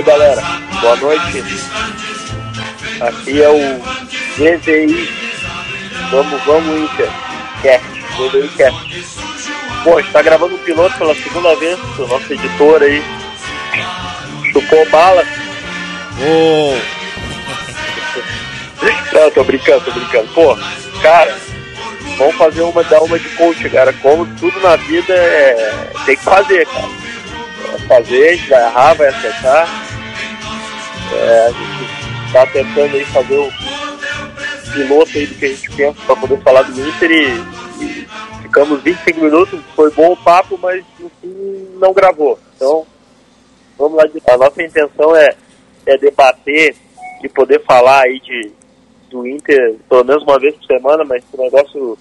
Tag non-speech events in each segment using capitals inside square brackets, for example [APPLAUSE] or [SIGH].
aí, galera. Boa noite. Aqui é o VVI. Vamos, vamos, Inter. Cast. VVI Cast. Pô, a gente tá gravando um piloto pela segunda vez. O nosso editor aí chupou bala. Ô, Não, tô brincando, tô brincando. Pô, cara, vamos fazer uma, dar uma de coach, cara. Como tudo na vida é. Tem que fazer, cara. Fazer, a gente vai errar, vai acertar. É, a gente tá tentando aí fazer o piloto aí do que a gente pensa pra poder falar do Inter e, e ficamos 25 minutos, foi bom o papo, mas no fim não gravou. Então, vamos lá. A nossa intenção é, é debater e poder falar aí de, do Inter pelo menos uma vez por semana, mas o negócio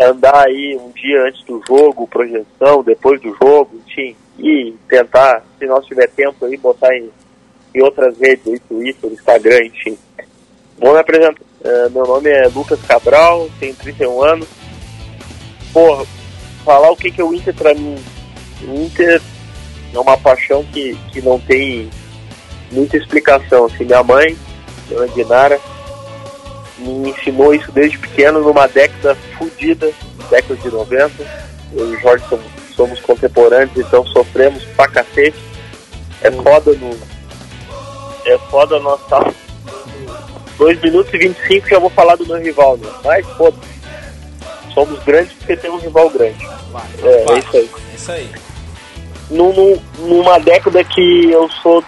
andar aí um dia antes do jogo, projeção, depois do jogo, enfim, e tentar, se nós tiver tempo aí, botar em, em outras redes, aí, Twitter, Instagram, enfim. Vou me apresentar. Eh, meu nome é Lucas Cabral, tenho 31 anos. Porra, falar o que, que é o Inter pra mim. O Inter é uma paixão que, que não tem muita explicação. Assim, minha mãe, dona Dinara, me ensinou isso desde pequeno, numa década fodida, década de 90. Eu e o Jorge somos, somos contemporâneos, então sofremos pra cacete. É foda no. É foda nós tá. 2 minutos e 25 já vou falar do meu rival, né? Mas foda. Somos grandes porque temos um rival grande. É, é isso aí. Isso aí. Num- num- numa década que eu sou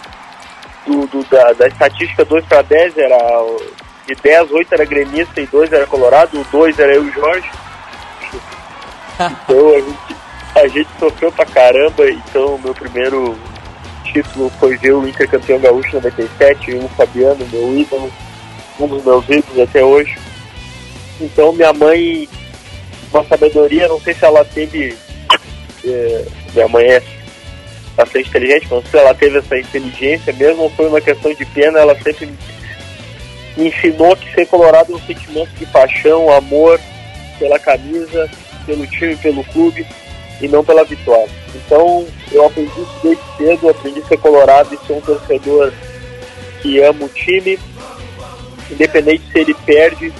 do, do- da, da estatística 2 para 10, era de 10, 8 era gremista e 2 era colorado, o 2 era eu e o Jorge. [LAUGHS] Então a gente, a gente sofreu pra caramba, então meu primeiro título foi ver o Inter campeão gaúcho em 97, e o Fabiano, meu ídolo, um dos meus ídolos até hoje. Então minha mãe, uma sabedoria, não sei se ela teve. eh, minha mãe é bastante inteligente, mas se ela teve essa inteligência mesmo, foi uma questão de pena, ela sempre me ensinou que ser colorado é um sentimento de paixão, amor pela camisa, pelo time, pelo clube e não pela vitória. Então eu aprendi isso desde cedo, aprendi a ser colorado e ser um torcedor que ama o time, independente se ele perde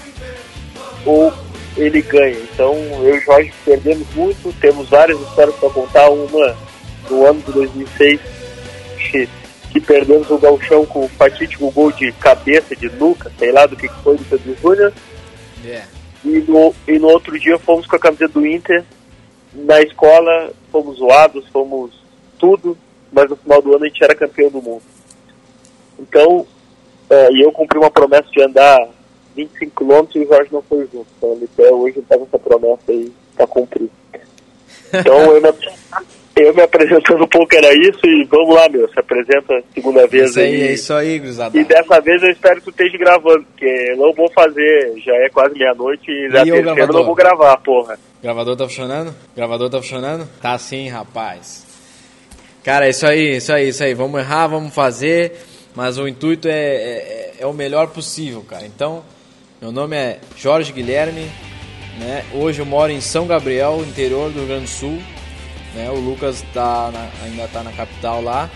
ou ele ganha. Então eu e o Jorge perdemos muito, temos várias histórias para contar, uma no ano de 2006 que, que perdemos o galchão com o fatídico gol de cabeça de Lucas, sei lá do que foi do Pedro Júnior, É. e no, e no outro dia fomos com a camiseta do Inter. Na escola fomos zoados, fomos tudo, mas no final do ano a gente era campeão do mundo. Então, é, e eu cumpri uma promessa de andar 25 km e o Jorge não foi junto. Então ele até hoje com essa promessa aí para cumprir. Então eu me, [LAUGHS] eu me apresentando um pouco era isso e vamos lá, meu, se apresenta segunda vez Isso aí, é isso aí, Gruzada. e dessa vez eu espero que tu esteja gravando, porque eu não vou fazer, já é quase meia-noite e na E o terceira eu gravador? não vou gravar, porra. Gravador tá funcionando? Gravador tá funcionando? Tá sim, rapaz. Cara, é isso aí, isso aí, isso aí. Vamos errar, vamos fazer, mas o intuito é, é, é o melhor possível, cara. Então, meu nome é Jorge Guilherme, né? Hoje eu moro em São Gabriel, interior do Rio Grande do Sul. Né? O Lucas tá na- ainda tá na capital lá,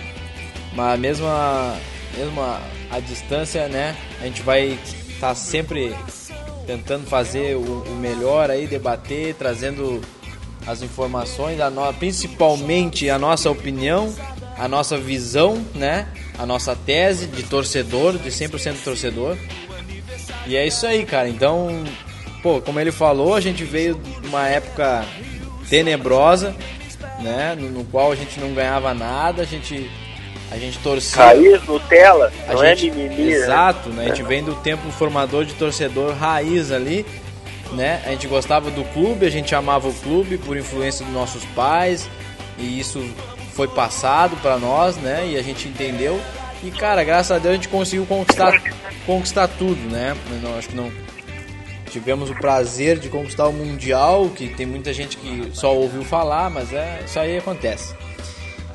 mas mesmo a, mesmo a, a distância, né? A gente vai estar sempre tentando fazer o, o melhor aí, debater, trazendo as informações, a no- principalmente a nossa opinião, a nossa visão, né? A nossa tese de torcedor, de 100% torcedor. E é isso aí, cara. Então, pô, como ele falou, a gente veio de uma época tenebrosa, né? No, no qual a gente não ganhava nada, a gente a gente torcia. Raiz, Nutella, A não gente, é mimimi, né? Exato, né? A gente vem do tempo formador de torcedor raiz ali, né? A gente gostava do clube, a gente amava o clube por influência dos nossos pais e isso foi passado para nós, né? E a gente entendeu. E cara, graças a Deus a gente conseguiu conquistar conquistar tudo, né? Não- acho que não tivemos o prazer de conquistar o mundial, que tem muita gente que só ouviu falar, mas é isso aí acontece.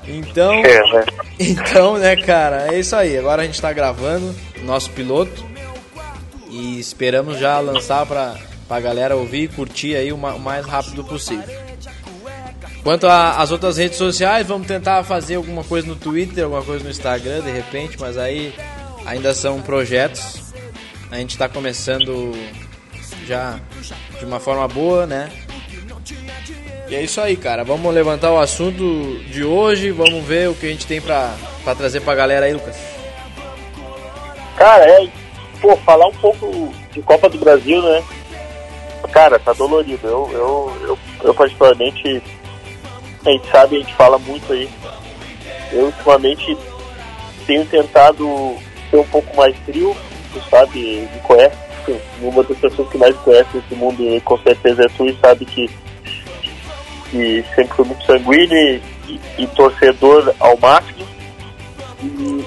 Então, É, né? [LAUGHS] então, né, cara, é isso aí. Agora a gente tá gravando nosso piloto e esperamos já lançar pra, pra galera ouvir e curtir aí o o mais rápido possível. Quanto às outras redes sociais, vamos tentar fazer alguma coisa no Twitter, alguma coisa no Instagram, de repente, mas aí ainda são projetos. A gente está começando já de uma forma boa, né? E é isso aí, cara. Vamos levantar o assunto de hoje, vamos ver o que a gente tem pra, pra trazer pra galera aí, Lucas. Cara, é. Pô, falar um pouco de Copa do Brasil, né? Cara, tá dolorido. Eu, eu, eu, eu particularmente, a gente sabe, a gente fala muito aí. Eu ultimamente tenho tentado ser um pouco mais frio, tu sabe, me conhece, uma das pessoas que mais conhece esse mundo com certeza é tu e sabe que que sempre foi muito sanguíneo e, e torcedor ao máximo. E,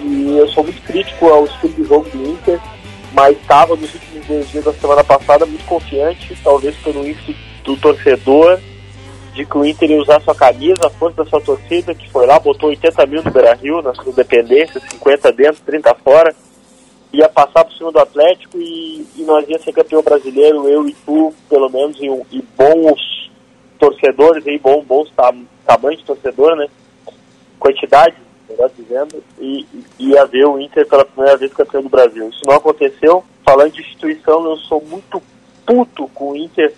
e, eu sou muito crítico ao estilo de jogo do Inter, mas estava nos últimos dois dias da semana passada muito confiante, talvez pelo índice do torcedor, de que o Inter ia usar sua camisa, a força da sua torcida, que foi lá, botou 80 mil no Beira Rio, na sua dependência, 50 dentro, 30 fora, ia passar por cima do Atlético e, e nós ia ser campeão brasileiro, eu e tu, pelo menos, e, e bons torcedores aí, bom, bons tam, tamanhos de torcedor, né? Quantidade, melhor dizendo, e, e ia ver o Inter pela primeira vez campeão do Brasil. Isso não aconteceu. Falando de instituição, eu sou muito puto com o Inter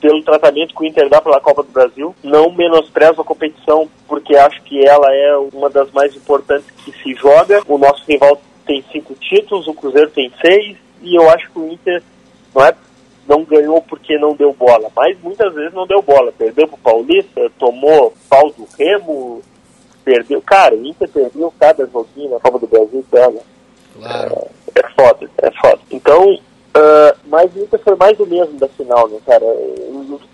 pelo tratamento que o Inter dá pela Copa do Brasil. Não menosprezo a competição, porque acho que ela é uma das mais importantes que se joga. O nosso rival tem cinco títulos, o Cruzeiro tem seis, e eu acho que o Inter não é não ganhou porque não deu bola, mas muitas vezes não deu bola. Perdeu pro Paulista, tomou pau do Remo, perdeu. Cara, o Inter perdeu cada joguinho na Copa do Brasil, pega. Claro. É, é foda, é foda. Então, uh, mas o Inter foi mais o mesmo da final, né, cara?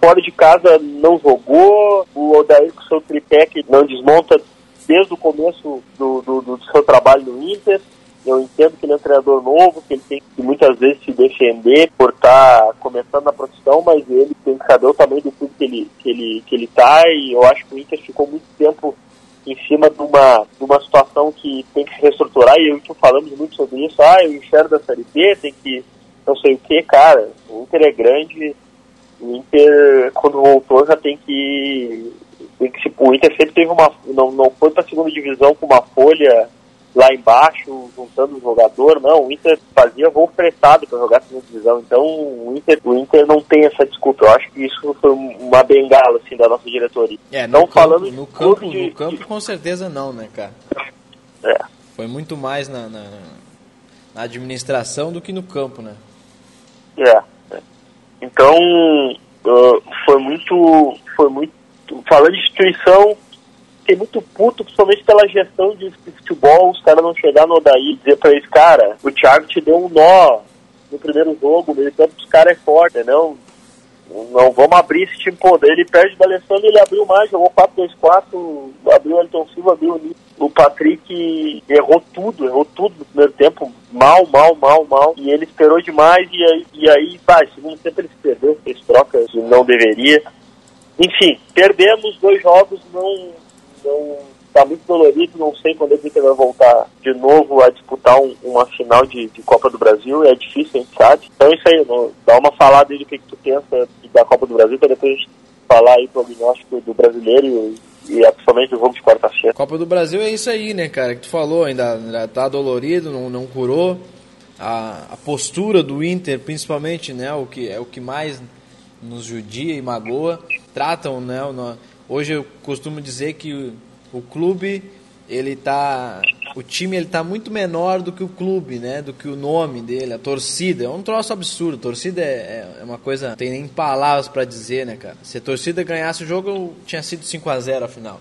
Fora de casa não jogou, o Odair com seu tripé que não desmonta desde o começo do, do, do seu trabalho no Inter. Eu entendo que ele é um treinador novo, que ele tem que muitas vezes se defender por estar tá começando na profissão, mas ele tem que saber o tamanho do clube que ele, que ele, que ele tá e eu acho que o Inter ficou muito tempo em cima de uma, de uma situação que tem que se reestruturar e eu e tu falamos muito sobre isso, ah, eu enxergo da Série B, tem que não sei o que, cara, o Inter é grande, o Inter quando voltou já tem que, tem que o Inter sempre teve uma, não, não foi para a segunda divisão com uma folha lá embaixo, juntando o jogador. Não, o Inter fazia voo fretado para jogar segunda divisão. Então o Inter, o Inter não tem essa desculpa. Eu acho que isso foi uma bengala assim, da nossa diretoria. É, não campo, falando no campo, de, no campo com certeza não, né, cara? É. Foi muito mais na, na, na administração do que no campo, né? É. é. Então uh, foi muito, foi muito falando de instituição fiquei muito puto, principalmente pela gestão de futebol, os caras não chegar no Odaí e dizer pra eles, cara, o Thiago te deu um nó no primeiro jogo, meio campo dos caras é forte, não, não vamos abrir esse time poder. Ele perde da Alessandro, ele abriu mais, jogou 4-2-4, abriu o Elton Silva, abriu o Patrick, errou tudo, errou tudo no primeiro tempo, mal, mal, mal, mal, e ele esperou demais, e aí, e aí vai, segundo tempo ele se perdeu, fez trocas, não deveria. Enfim, perdemos dois jogos, não então, está muito dolorido, não sei quando é ele vai voltar de novo a disputar um, uma final de, de, Copa do Brasil, é difícil, a gente sabe. Então é isso aí, dá uma falada aí do que, que tu pensa da Copa do Brasil, para depois a gente falar aí pro prognóstico do brasileiro e, e é principalmente do jogo de quarta-feira. Copa do Brasil é isso aí, né, cara, que tu falou, ainda, ainda tá dolorido, não, não curou. A, a postura do Inter, principalmente, né, o que é o que mais nos judia e magoa, tratam, né, o, Hoje eu costumo dizer que o, o clube, ele tá. O time ele tá muito menor do que o clube, né? Do que o nome dele, a torcida. É um troço absurdo. A torcida é, é uma coisa. Não tem nem palavras para dizer, né, cara? Se a torcida ganhasse o jogo, tinha sido 5 a 0 afinal.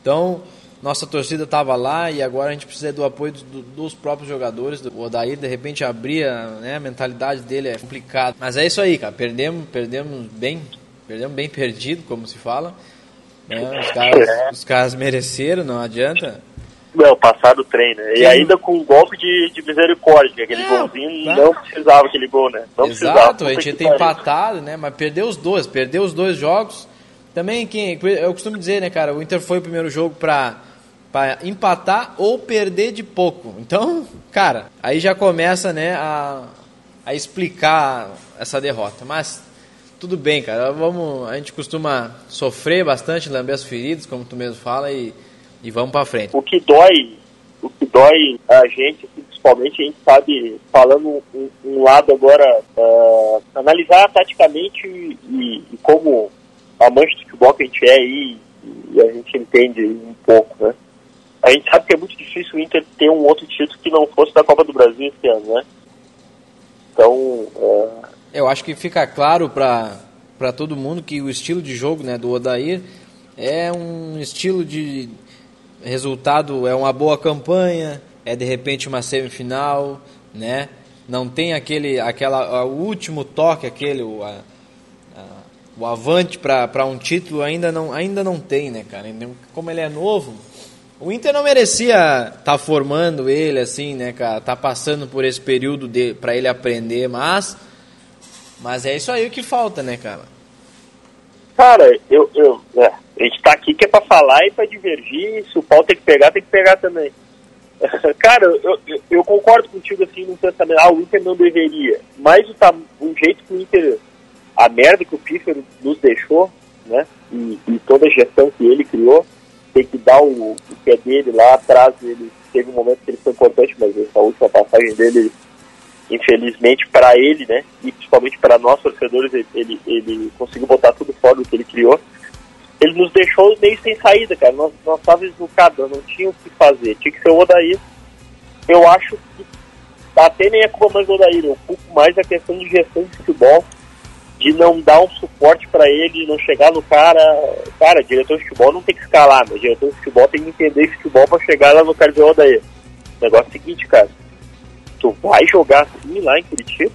Então, nossa torcida estava lá e agora a gente precisa do apoio do, dos próprios jogadores. O Odair, de repente, abria, né? A mentalidade dele é complicada. Mas é isso aí, cara. Perdemos, perdemos bem, perdemos bem perdido, como se fala. É, os, caras, os caras mereceram, não adianta. Não, passar do trem, né? E ainda com um golpe de, de misericórdia, aquele é, golzinho tá. não precisava aquele gol, né? Não Exato, a gente ia ter empatado, né? Mas perdeu os dois, perdeu os dois jogos. Também, quem, eu costumo dizer, né, cara, o Inter foi o primeiro jogo pra, pra empatar ou perder de pouco. Então, cara, aí já começa, né, a, a explicar essa derrota. Mas tudo bem, cara. Vamos, a gente costuma sofrer bastante, lamber as feridas, como tu mesmo fala, e, e vamos para frente. O que dói, o que dói a gente, principalmente, a gente sabe, falando um, um lado agora, uh, analisar taticamente e, e, como amante de futebol que a gente é aí, e a gente entende um pouco, né? A gente sabe que é muito difícil o Inter ter um outro título que não fosse da Copa do Brasil esse ano, né? Então, uh, eu acho que fica claro para todo mundo que o estilo de jogo né, do Odair é um estilo de resultado, é uma boa campanha, é de repente uma semifinal, né? Não tem aquele, aquela, o último toque, aquele, o, a, a, o avante para um título ainda não, ainda não tem, né, cara? Como ele é novo, o Inter não merecia estar tá formando ele assim, né, cara? Tá passando por esse período para ele aprender, mas mas é isso aí que falta, né, cara? Cara, eu, eu é, a gente tá aqui que é pra falar e pra divergir, se o pau tem que pegar, tem que pegar também. [LAUGHS] cara, eu, eu, eu, concordo contigo assim no pensamento, ah, o Inter não deveria, mas o, o jeito que o Inter, a merda que o Pífero nos deixou, né, e, e, toda a gestão que ele criou, tem que dar o, o que é dele lá atrás, ele teve um momento que ele foi importante, mas essa última passagem dele infelizmente para ele, né, e principalmente para nós torcedores, ele, ele conseguiu botar tudo fora do que ele criou. Ele nos deixou meio sem saída, cara. Nós, nós estávamos esnucados, não tinha o que fazer. Tinha que ser o Odair. Eu acho que até nem é culpa mais do Odair, eu culpo mais a questão de gestão de futebol, de não dar um suporte para ele, não chegar no cara. Cara, diretor de futebol não tem que escalar, mas diretor de futebol tem que entender futebol para chegar lá no cara de Odair. Negócio é seguinte, cara tu vai jogar assim lá em Curitiba?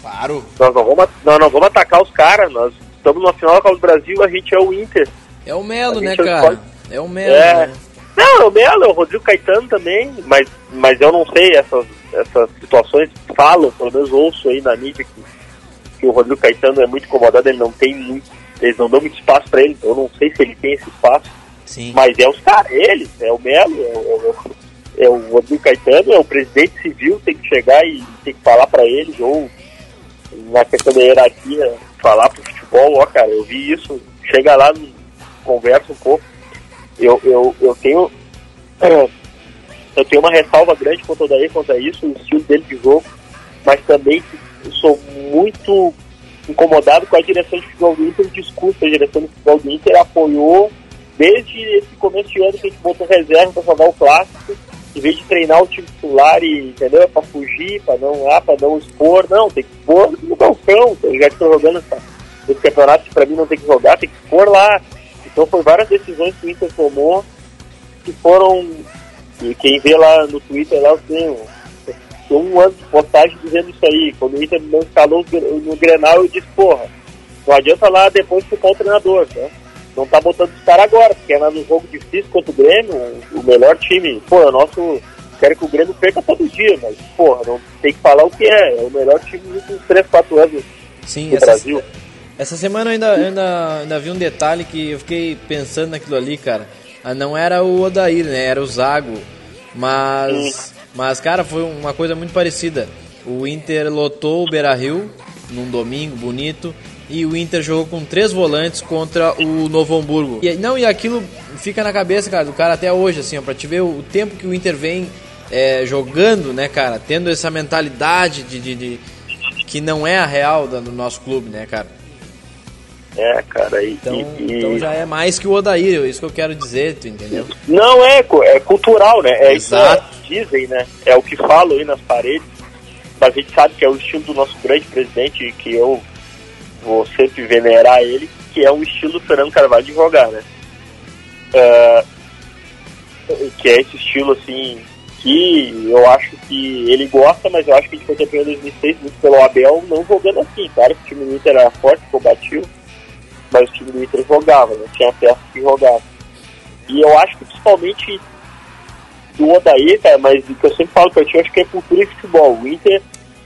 Claro. Nós não vamos, nós não vamos atacar os caras, nós estamos na final Copa do Brasil, a gente é o Inter. É o Melo, né, é cara? É o Melo. É. Né? Não, é o Melo, é o Rodrigo Caetano também, mas, mas eu não sei, essas, essas situações falam, pelo menos ouço aí na mídia que, que o Rodrigo Caetano é muito incomodado, ele não tem muito, eles não dão muito espaço para ele, eu não sei se ele tem esse espaço. Sim. Mas é os caras, eles, é o Melo, é, é, é o Rodrigo Caetano, é o presidente civil, tem que chegar e tem que falar para eles, ou na questão da hierarquia, falar pro futebol, ó cara, eu vi isso, chega lá, conversa um pouco. Eu, eu, eu tenho [CLEARS THROAT] eu tenho uma ressalva grande contra o Daí, contra isso, o estilo dele de jogo, mas também sou muito incomodado com a direção de futebol do Inter, o discurso da direção de futebol do Inter apoiou desde esse começo de ano que a gente botou reserva para jogar o clássico em vez de treinar o time titular e, entendeu? Pra fugir, pra não, ah, pra não expor, não, tem que expor no balcão, já que tô jogando essa, esse campeonato que pra mim não tem que jogar, tem que expor lá. Então foi várias decisões que o Inter tomou que foram, e quem vê lá no Twitter lá, eu tenho, um ano de postagem dizendo isso aí, quando o Inter não escalou no Grenal, eu disse, porra, não adianta lá depois ficar o treinador, né? Não tá botando os caras agora, porque é no jogo difícil contra o Grêmio, o melhor time, pô, é o nosso. Quero que o Grêmio perca todo dia, mas, porra, não tem que falar o que é. É o melhor time dos últimos 3, 4 anos Sim, essa, Brasil. Essa semana eu ainda, ainda, ainda vi um detalhe que eu fiquei pensando naquilo ali, cara. Ah, não era o Odair, né? Era o Zago. Mas, mas cara, foi uma coisa muito parecida. O Inter lotou o Beira Rio num domingo bonito e o Inter jogou com três volantes contra o Novo Hamburgo. E, não, e aquilo fica na cabeça, cara, do cara até hoje, assim, ó, pra te ver o, tempo que o Inter vem é, jogando, né, cara, tendo essa mentalidade de, de, de que não é a real do, do nosso clube, né, cara. É, cara, e, então, e, então já é mais que o Odair, é isso que eu quero dizer, tu entendeu? Não, é, é cultural, né? É Exato. isso que dizem, né? É o que falam aí nas paredes. Mas a gente sabe que é o estilo do nosso grande presidente, que eu vou sempre venerar ele, que é um estilo Fernando Carvalho de jogar, né? Uh, que é esse estilo, assim, que eu acho que ele gosta, mas eu acho que a gente foi campeão em 2006 muito pelo Abel, não jogando assim. Claro que o time do Inter era forte, combativo, mas o time do Inter jogava, não tinha peça que jogava. E eu acho que principalmente do Odaí, cara, mas o que eu sempre falo que eu tinha, acho que é cultura e futebol. O Inter,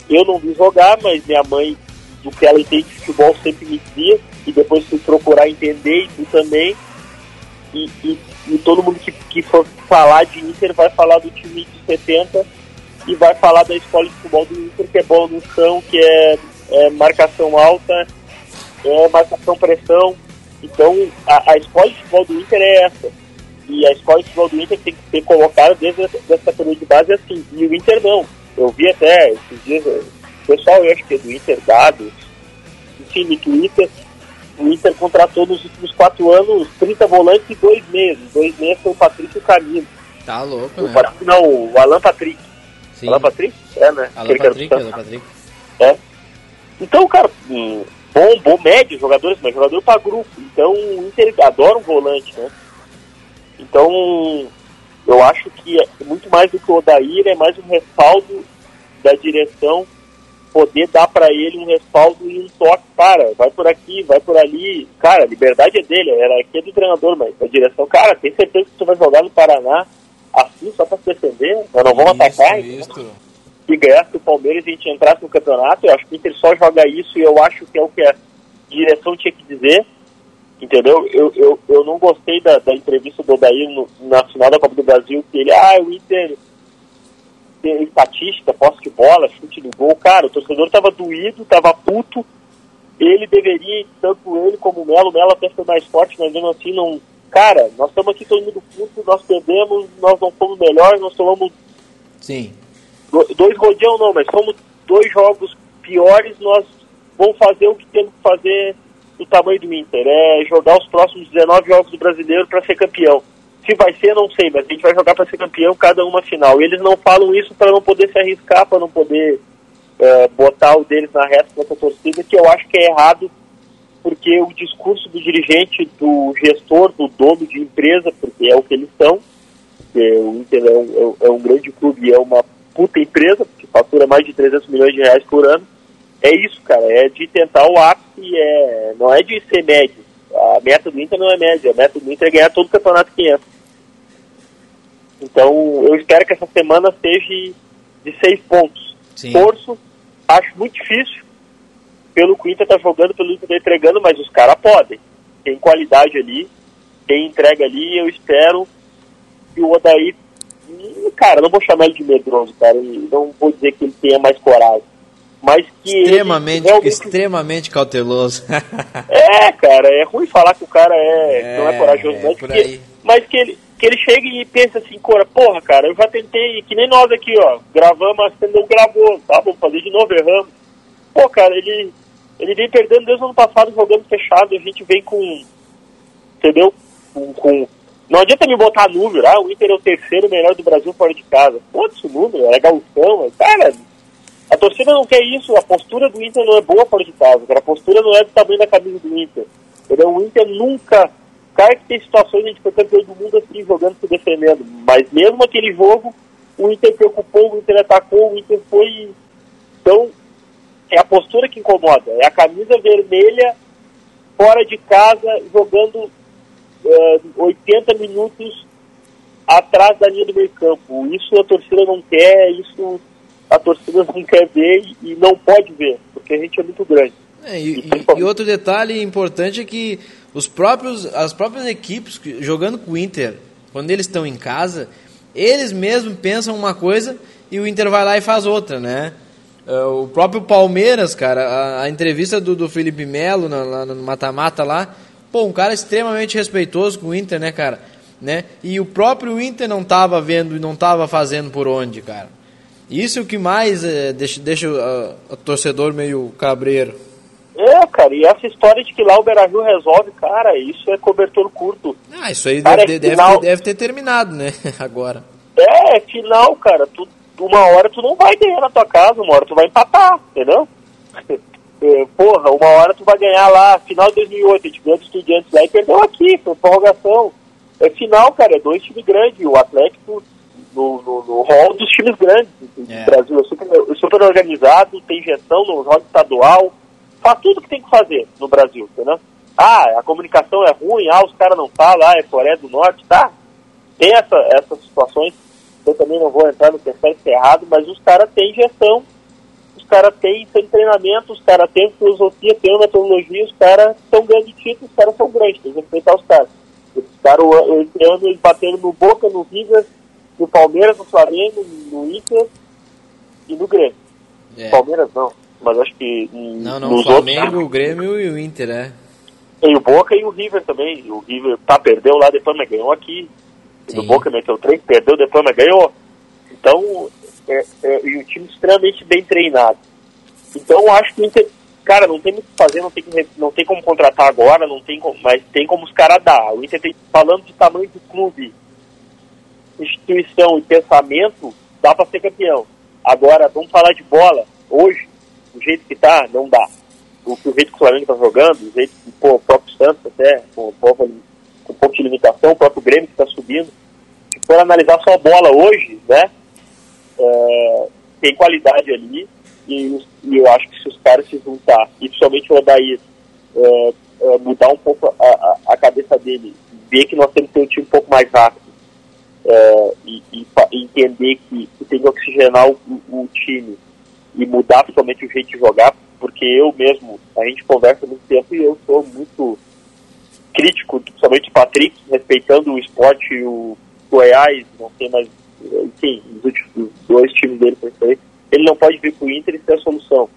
eu não vi jogar, mas minha mãe do que ela entende de futebol sempre me dizia, e depois fui procurar entender, e também. E, e, e, todo mundo que, que for falar de Inter vai falar do time de 70 e vai falar da escola de futebol do Inter, que é bola no chão, que é, é marcação alta, é marcação pressão. Então a, a escola de futebol do Inter é essa. E a escola de futebol do Inter tem que ser colocada desde essa, dessa categoria de base assim. E o Inter não. Eu vi até esses dias, pessoal, eu acho que é do Inter Dados, enfim, no Twitter, o Inter contratou nos últimos quatro anos 30 volantes e dois meses. Dois meses foi o Patrick e o Camilo. Tá louco, O né? Patrick, não, o Alan Patrick. Sim. Alan Patrick? É, né? Alan Aquele do Patrick. Alan Patrick. É. Então, cara, hum, bom, bom médio jogadores, mas jogador para grupo. Então, o Inter adora um volante, né? Então, eu acho que é muito mais do que o Odair, é mais um respaldo da direção poder dar para ele um respaldo e um toque, cara, vai por aqui, vai por ali. Cara, a liberdade é dele, era aqui é do treinador, mas a direção, cara, tem certeza que você vai jogar no Paraná assim só para se defender? Nós não vamos atacar? Isso, isso. se ganhasse o Palmeiras e a gente entrasse no campeonato, eu acho que o Inter só joga isso e eu acho que é o que a direção tinha que dizer, entendeu? Eu, eu, eu não gostei da, da entrevista do Odair no, na final da Copa do Brasil, que ele, ah, o Inter estatística, posse de bola, chute no gol, cara, o torcedor tava doído, tava puto, ele deveria, tanto ele como o Melo, o Melo até foi mais forte, mas mesmo assim não... Cara, nós estamos aqui todo mundo puto, nós perdemos, nós não fomos melhores, nós tomamos Sim. do- dois rodeão não, mas como dois jogos piores, nós vamos fazer o que temos que fazer do tamanho do Inter. É jogar os próximos 19 jogos do brasileiro para ser campeão. Se vai ser, não sei, mas a gente vai jogar para ser campeão cada uma final. E eles não falam isso para não poder se arriscar, para não poder é, botar o deles na reta contra a torcida, que eu acho que é errado, porque o discurso do dirigente, do gestor, do dono de empresa, porque é o que eles são, o Inter é um, é um- é um grande clube e é uma puta empresa, que fatura mais de 300 milhões de reais por ano. É isso, cara, é de tentar o ápice, é, não é de ser médio. A meta do Inter não é média, a meta do Inter é ganhar todo o campeonato que entra. Então, eu espero que essa semana seja de seis pontos. Sim. Torço, acho muito difícil, pelo que o Inter tá jogando, pelo Inter tá entregando, mas os caras podem. Tem qualidade ali, tem entrega ali, eu espero que o Odaí, hum, cara, não vou chamar ele de medroso, cara, não vou dizer que ele tenha mais coragem, mas que Extremamente, realmente- extremamente cauteloso. é, cara, é ruim falar que o cara é, [LAUGHS] não é É, corajoso, é mas, que, mas que ele que ele chegue e pense assim, cora, porra, cara, eu já tentei, que nem nós aqui, ó, gravamos, mas não gravou, tá, vamos fazer de novo, erramos. Pô, cara, ele, ele vem perdendo desde o ano passado jogando fechado, a gente vem com, entendeu? Com, com- não adianta me botar número, ah, o Inter é o terceiro melhor do Brasil fora de casa. O número, é gauchão, é, cara, a torcida não quer isso, a postura do Inter não é boa fora de casa, cara. A postura não é do tamanho da camisa do Inter. Entendeu? O Inter nunca. Claro que tem situações, a gente foi campeão do mundo assim, jogando, se defendendo. Mas mesmo aquele jogo, o Inter preocupou, o Inter atacou, o Inter foi. Então, é a postura que incomoda. É a camisa vermelha fora de casa, jogando eh, 80 minutos atrás da linha do meio campo. Isso a torcida não quer, isso a torcida não quer ver e, e não pode ver, porque a gente é muito grande. É, e, e- e outro detalhe importante é que os próprios, as próprias equipes jogando com o Inter, quando eles estão em casa, eles mesmos pensam uma coisa e o Inter vai lá e faz outra, né? É, O próprio Palmeiras, cara, a, a entrevista do, do Felipe Melo na- no mata-mata lá, pô, um cara extremamente respeitoso com o Inter, né, cara? Né? E o próprio Inter não tava vendo e não tava fazendo por onde, cara. Isso é o que mais é, deixa, deixa o- o torcedor meio cabreiro. É, cara, e essa história de que lá o Beira-Rio resolve, cara, isso é cobertor curto. Ah, isso aí Cara, deve, é final- ter, deve ter terminado, né? [LAUGHS] Agora. É, final, cara, tu, uma hora tu não vai ganhar na tua casa, uma hora tu vai empatar, entendeu? [LAUGHS] É, Porra, uma hora tu vai ganhar lá, final de 2008, a gente ganhou estudiantes lá e perdeu aqui, foi prorrogação. É final, cara, é dois times grandes, o Atlético no, no, no hall dos times grandes do É. Brasil, é super, é super organizado, tem gestão no roda estadual, faz tudo que tem que fazer no Brasil, entendeu? Ah, a comunicação é ruim, ah, os caras não falam, ah, é Coreia do Norte, tá? Tem essa, essas situações, eu também não vou entrar no que é certo e errado, mas os caras têm gestão, os caras têm, treinamento, os caras têm filosofia, têm metodologia, os caras estão ganhando títulos, os caras são grandes, tem que respeitar os caras. Os caras, o- esse ano, eles bateram no Boca, no River, no Palmeiras, no Flamengo, no Inter e no Grêmio. É. Palmeiras não, mas acho que. Não, não, o Flamengo, outros... o Grêmio e o Inter, né? E o Boca e o River também. O River tá, perdeu lá, depois mas ganhou aqui. E o Boca meteu três, perdeu, depois mas ganhou. Então, é, é, e um time extremamente bem treinado. Então, acho que o Inter, cara, não tem muito o que fazer, não tem, não tem como contratar agora, não tem como, mas tem como os caras dar. O Inter tem, falando de tamanho do clube, instituição e pensamento, dá para ser campeão. Agora, vamos falar de bola. Hoje, do jeito que tá, não dá. O, o jeito que o Flamengo tá jogando, o jeito que pô, o próprio Santos até, com, um pouco de limitação, o próprio Grêmio que tá subindo. Se for analisar só a bola hoje, né? É, tem qualidade ali e, e, eu acho que se os caras se juntar, e principalmente o Odair, é, é, mudar um pouco a, a, a, cabeça dele, ver que nós temos que ter um time um pouco mais rápido é, e, e, entender que, que, tem que oxigenar o, o, time e mudar totalmente o jeito de jogar, porque eu mesmo, a gente conversa muito tempo e eu sou muito crítico, principalmente o Patrick, respeitando o esporte e o Goiás, não sei mais, enfim, os últimos dois times dele aí, ele não pode vir para o Inter e ser a solução.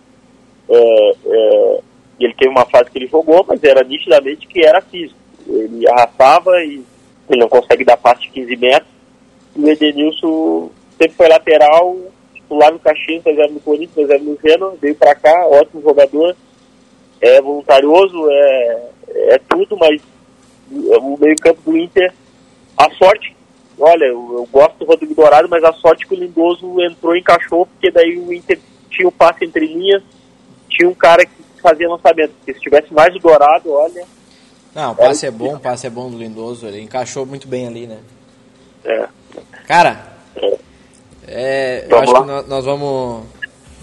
É, é, ele teve uma fase que ele jogou, mas era nitidamente que era físico. Ele arrastava e ele não consegue dar passe de 15 metros. E o Edenilson sempre foi lateral, lá no Caxias, reserva no Corinthians, reserva no Genoa, veio para cá, ótimo jogador, é voluntarioso, é, é tudo, mas o meio campo do Inter, a sorte olha, eu, eu, gosto do Rodrigo Dourado, mas a sorte que o Lindoso entrou e encaixou, porque daí o Inter tinha o passe entre linhas, tinha um cara que fazia lançamento. Porque se tivesse mais o Dourado, olha. Não, o passe é, é bom, o passe é bom do Lindoso, ele encaixou muito bem ali, né? É. Cara, é. É eu acho lá. que nós vamos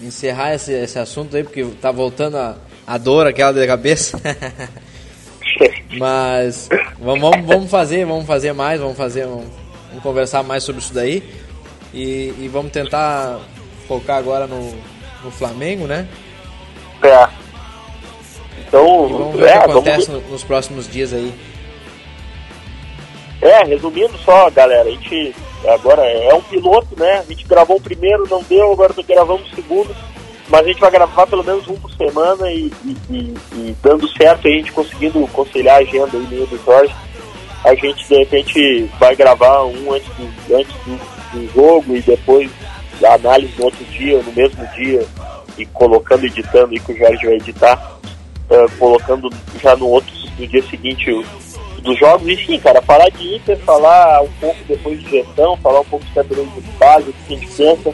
encerrar esse, esse assunto aí, porque tá voltando a, a dor aquela da cabeça. [LAUGHS] Mas vamos, vamos fazer, vamos fazer mais, vamos fazer um, Vamos conversar mais sobre isso daí. E, e vamos tentar focar agora no, no Flamengo, né? É. Então, e vamos ver é, o que acontece vamos... nos próximos dias aí. É, resumindo só, galera, a gente agora é um piloto, né? A gente gravou o primeiro, não deu, agora gravamos o segundo, mas a gente vai gravar pelo menos um por semana e, e, e, e dando certo, a gente conseguindo conciliar a agenda aí meio do Jorge a gente de repente vai gravar um antes do, antes do, do jogo e depois a análise no outro dia, no mesmo dia, e colocando, editando, e que o Jorge vai editar, uh, colocando já no outro, no dia seguinte dos jogos, enfim, cara, falar de Inter, falar um pouco depois de gestão, falar um pouco de campeonato de base, o que a gente pensa,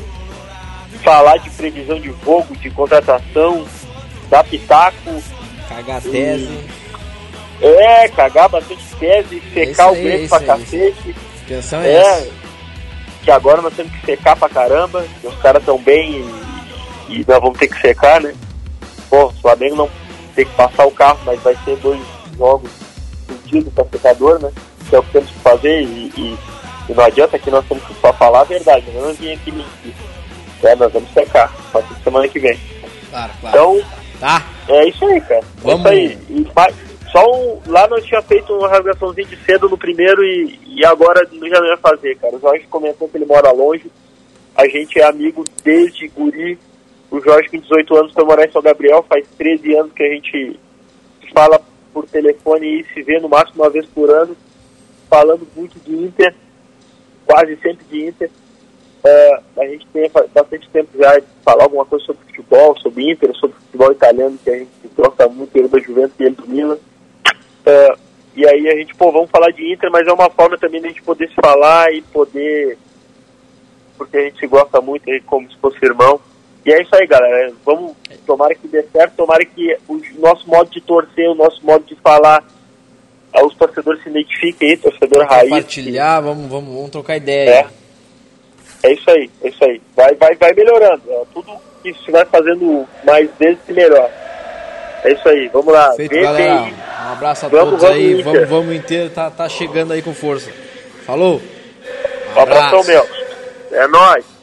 falar de previsão de jogo, de contratação, dar pitaco. Cagar tese. É, cagar bastante tese, secar é o Grêmio é pra cacete. Atenção é, é que agora nós temos que secar pra caramba, os caras estão bem e, e, nós vamos ter que secar, né? Pô, o Flamengo não tem que passar o carro, mas vai ser dois jogos pedidos pra secador, né? Que é o que temos que fazer e, e, e não adianta que nós temos que só falar a verdade, né? não vim aqui mentir. É, nós vamos secar, a partir de semana que vem. Claro, claro. Então, tá. é isso aí, cara. Vamos. É isso aí. E, só um, lá nós tinha feito uma rasgaçãozinha de cedo no primeiro e, e agora já não ia fazer, cara. O Jorge comentou que ele mora longe. A gente é amigo desde guri. O Jorge com 18 anos foi morar em São Gabriel, faz 13 anos que a gente fala por telefone e se vê no máximo uma vez por ano, falando muito de Inter, quase sempre de Inter. Uh, a gente tem bastante tempo já de falar alguma coisa sobre futebol, sobre Inter, sobre futebol italiano, que a gente gosta muito, ele da Juventus e ele do Milan. Uh, e aí a gente, pô, vamos falar de Inter, mas é uma forma também de a gente poder se falar e poder. Porque a gente gosta muito, como se fosse irmão. E é isso aí, galera. Vamos, tomara que dê certo, tomara que o nosso modo de torcer, o nosso modo de falar, os torcedores se identifiquem aí, torcedor raiz. Compartilhar, vamos, vamos, vamos trocar ideia. É. é isso aí, é isso aí. Vai, vai, vai melhorando. Tudo que se vai fazendo mais vezes, melhor. É isso aí, vamos lá. Feito, galera. Um abraço a vamos, todos vamos aí. Vamos, vamos inteiro, tá, tá chegando aí com força. Falou. Um abraço. abração, meu. É nóis.